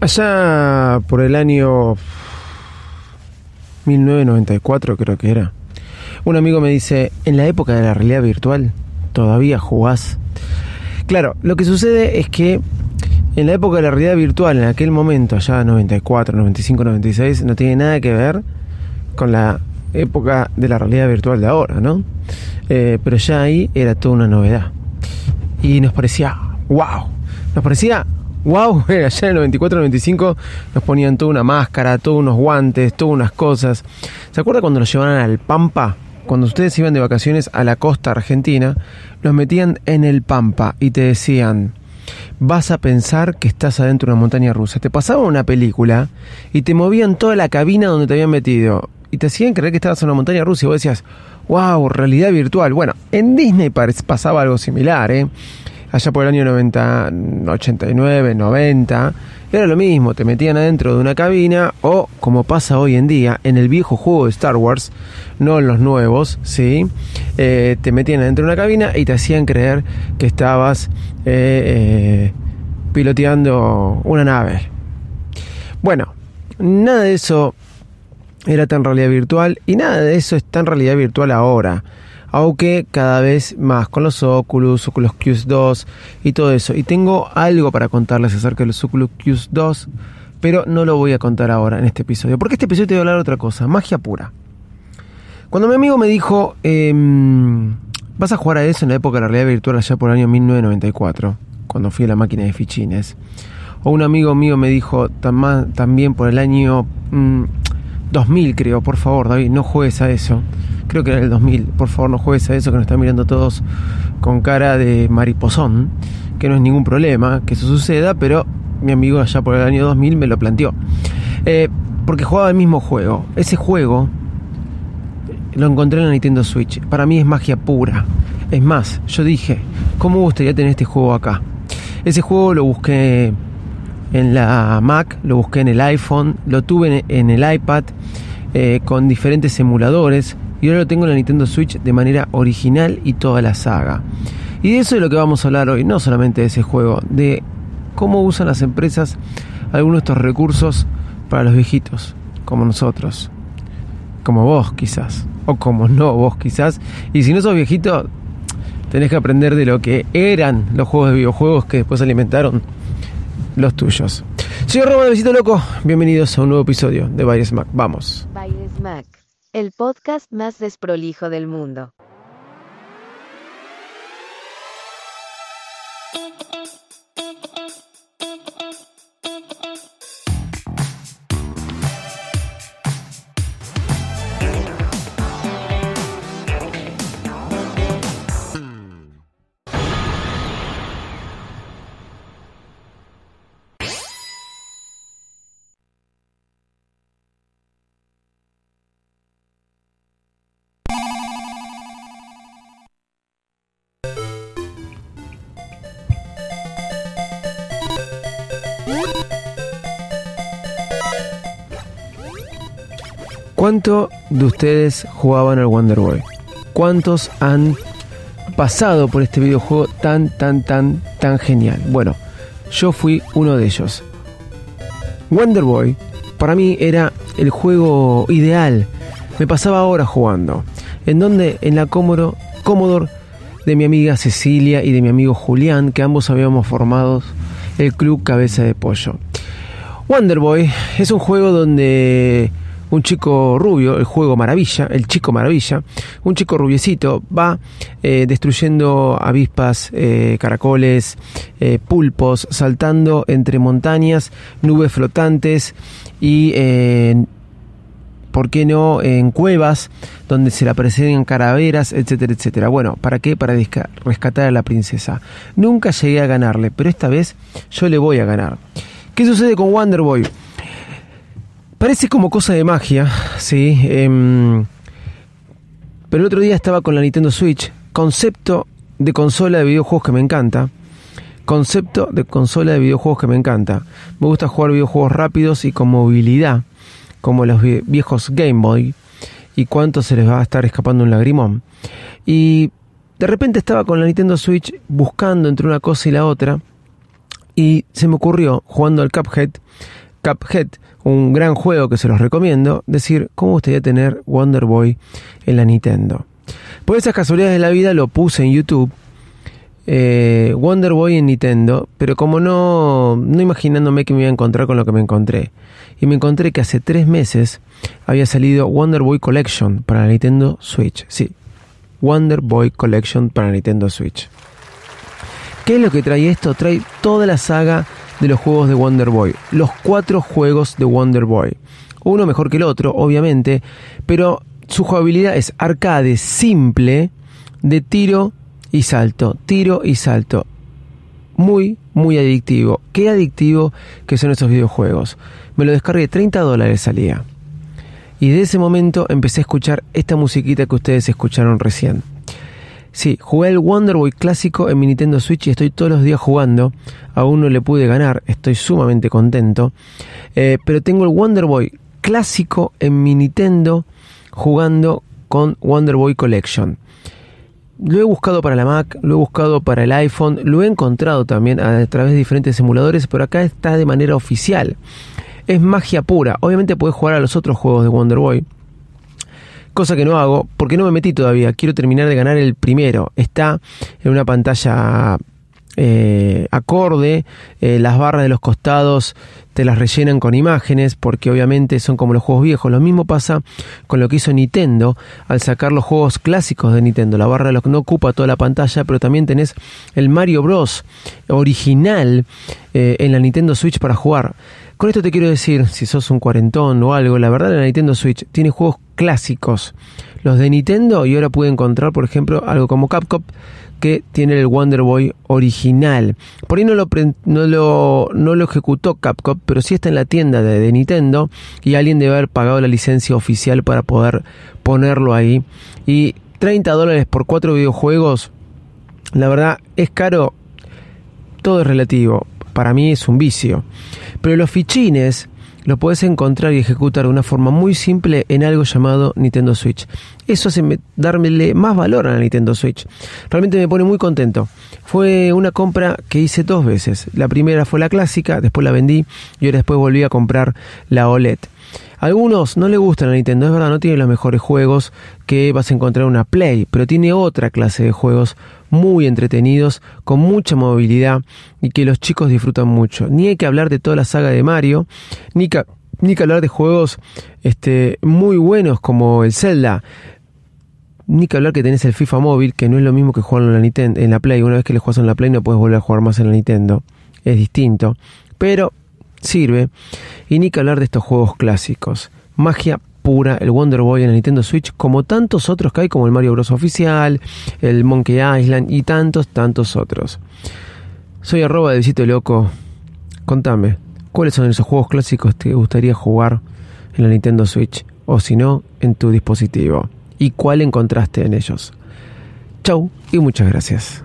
Allá por el año 1994 creo que era. Un amigo me dice, en la época de la realidad virtual, ¿todavía jugás? Claro, lo que sucede es que en la época de la realidad virtual, en aquel momento, allá 94, 95, 96, no tiene nada que ver con la época de la realidad virtual de ahora, ¿no? Eh, pero ya ahí era toda una novedad. Y nos parecía, wow, nos parecía wow, allá en el 94-95 nos ponían toda una máscara, todos unos guantes, todas unas cosas. ¿Se acuerda cuando nos llevaban al Pampa? Cuando ustedes iban de vacaciones a la costa argentina, nos metían en el Pampa y te decían, vas a pensar que estás adentro de una montaña rusa. Te pasaban una película y te movían toda la cabina donde te habían metido y te hacían creer que estabas en una montaña rusa y vos decías, wow, realidad virtual. Bueno, en Disney pasaba algo similar, ¿eh? Allá por el año 90, 89, 90, era lo mismo, te metían adentro de una cabina o, como pasa hoy en día, en el viejo juego de Star Wars, no en los nuevos, ¿sí? Eh, te metían adentro de una cabina y te hacían creer que estabas eh, eh, piloteando una nave. Bueno, nada de eso era tan realidad virtual y nada de eso es tan realidad virtual ahora aunque cada vez más con los Oculus, Oculus Quest 2 y todo eso. Y tengo algo para contarles acerca de los Oculus Quest 2, pero no lo voy a contar ahora en este episodio, porque este episodio te voy a hablar de otra cosa, magia pura. Cuando mi amigo me dijo, em, vas a jugar a eso en la época de la realidad virtual allá por el año 1994, cuando fui a la máquina de fichines, o un amigo mío me dijo también por el año 2000 mm, creo, por favor David, no juegues a eso creo que era el 2000, por favor no juegues a eso que nos están mirando todos con cara de mariposón, que no es ningún problema que eso suceda, pero mi amigo allá por el año 2000 me lo planteó. Eh, porque jugaba el mismo juego. Ese juego lo encontré en la Nintendo Switch. Para mí es magia pura. Es más, yo dije, ¿cómo gustaría tener este juego acá? Ese juego lo busqué en la Mac, lo busqué en el iPhone, lo tuve en el iPad eh, con diferentes emuladores y ahora lo tengo en la Nintendo Switch de manera original y toda la saga. Y de eso es lo que vamos a hablar hoy, no solamente de ese juego, de cómo usan las empresas algunos de estos recursos para los viejitos, como nosotros, como vos quizás, o como no vos quizás. Y si no sos viejito, tenés que aprender de lo que eran los juegos de videojuegos que después alimentaron los tuyos. Soy Roma de Visito Loco, bienvenidos a un nuevo episodio de Baires Mac. Vamos. Baires Mac el podcast más desprolijo del mundo. ¿Cuánto de ustedes jugaban al Wonder Boy? ¿Cuántos han pasado por este videojuego tan, tan, tan, tan genial? Bueno, yo fui uno de ellos. Wonder Boy para mí era el juego ideal. Me pasaba horas jugando. En donde en la Commodore, Commodore de mi amiga Cecilia y de mi amigo Julián, que ambos habíamos formado el club Cabeza de Pollo. Wonder Boy es un juego donde un chico rubio, el juego maravilla, el chico maravilla, un chico rubiecito va eh, destruyendo avispas, eh, caracoles, eh, pulpos, saltando entre montañas, nubes flotantes y ¿por qué no en cuevas donde se le aparecen caraveras, etcétera, etcétera? Bueno, ¿para qué? Para rescatar a la princesa. Nunca llegué a ganarle, pero esta vez yo le voy a ganar. ¿Qué sucede con Wonder Boy? Parece como cosa de magia, sí. Em, pero el otro día estaba con la Nintendo Switch, concepto de consola de videojuegos que me encanta. Concepto de consola de videojuegos que me encanta. Me gusta jugar videojuegos rápidos y con movilidad como los viejos Game Boy, y cuánto se les va a estar escapando un lagrimón. Y de repente estaba con la Nintendo Switch buscando entre una cosa y la otra, y se me ocurrió, jugando al Cuphead, Cuphead, un gran juego que se los recomiendo, decir, ¿cómo gustaría tener Wonder Boy en la Nintendo? Por esas casualidades de la vida lo puse en YouTube, eh, Wonder Boy en Nintendo, pero como no, no imaginándome que me iba a encontrar con lo que me encontré y me encontré que hace tres meses había salido Wonder Boy Collection para la Nintendo Switch. Sí, Wonder Boy Collection para Nintendo Switch. ¿Qué es lo que trae esto? Trae toda la saga de los juegos de Wonder Boy. Los cuatro juegos de Wonder Boy. Uno mejor que el otro, obviamente, pero su jugabilidad es arcade simple de tiro y salto, tiro y salto. Muy, muy adictivo. Qué adictivo que son esos videojuegos me lo descargué, 30 dólares salía. Y de ese momento empecé a escuchar esta musiquita que ustedes escucharon recién. Sí, jugué el Wonder Boy clásico en mi Nintendo Switch y estoy todos los días jugando. Aún no le pude ganar, estoy sumamente contento. Eh, pero tengo el Wonder Boy clásico en mi Nintendo jugando con Wonder Boy Collection. Lo he buscado para la Mac, lo he buscado para el iPhone, lo he encontrado también a través de diferentes emuladores, pero acá está de manera oficial es magia pura. Obviamente puedes jugar a los otros juegos de Wonder Boy. Cosa que no hago porque no me metí todavía. Quiero terminar de ganar el primero. Está en una pantalla eh, acorde. Eh, las barras de los costados te las rellenan con imágenes porque obviamente son como los juegos viejos. Lo mismo pasa con lo que hizo Nintendo al sacar los juegos clásicos de Nintendo. La barra de los no ocupa toda la pantalla, pero también tenés el Mario Bros. original eh, en la Nintendo Switch para jugar. Con esto te quiero decir, si sos un cuarentón o algo, la verdad la Nintendo Switch tiene juegos clásicos. Los de Nintendo y ahora pude encontrar, por ejemplo, algo como Capcom que tiene el Wonder Boy original. Por ahí no lo, no lo, no lo ejecutó Capcom, pero sí está en la tienda de, de, Nintendo y alguien debe haber pagado la licencia oficial para poder ponerlo ahí. Y 30 dólares por cuatro videojuegos, la verdad es caro, todo es relativo para mí es un vicio. Pero los fichines los puedes encontrar y ejecutar de una forma muy simple en algo llamado Nintendo Switch. Eso hace darme más valor a la Nintendo Switch. Realmente me pone muy contento. Fue una compra que hice dos veces. La primera fue la clásica, después la vendí y ahora después volví a comprar la OLED. algunos no le gustan a Nintendo, es verdad, no tiene los mejores juegos que vas a encontrar en una Play, pero tiene otra clase de juegos muy entretenidos, con mucha movilidad y que los chicos disfrutan mucho. Ni hay que hablar de toda la saga de Mario, ni que, ni hablar de juegos este, muy buenos como el Zelda. Ni que hablar que tenés el FIFA móvil, que no es lo mismo que jugarlo en la, Nintendo, en la Play. Una vez que le juegas en la Play no puedes volver a jugar más en la Nintendo. Es distinto. Pero sirve. Y ni que hablar de estos juegos clásicos. Magia pura el Wonder Boy en la Nintendo Switch, como tantos otros que hay, como el Mario Bros. oficial, el Monkey Island y tantos, tantos otros. Soy arroba de Visito Loco. Contame, ¿cuáles son esos juegos clásicos que te gustaría jugar en la Nintendo Switch? O si no, en tu dispositivo. ¿Y cuál encontraste en ellos? Chau y muchas gracias.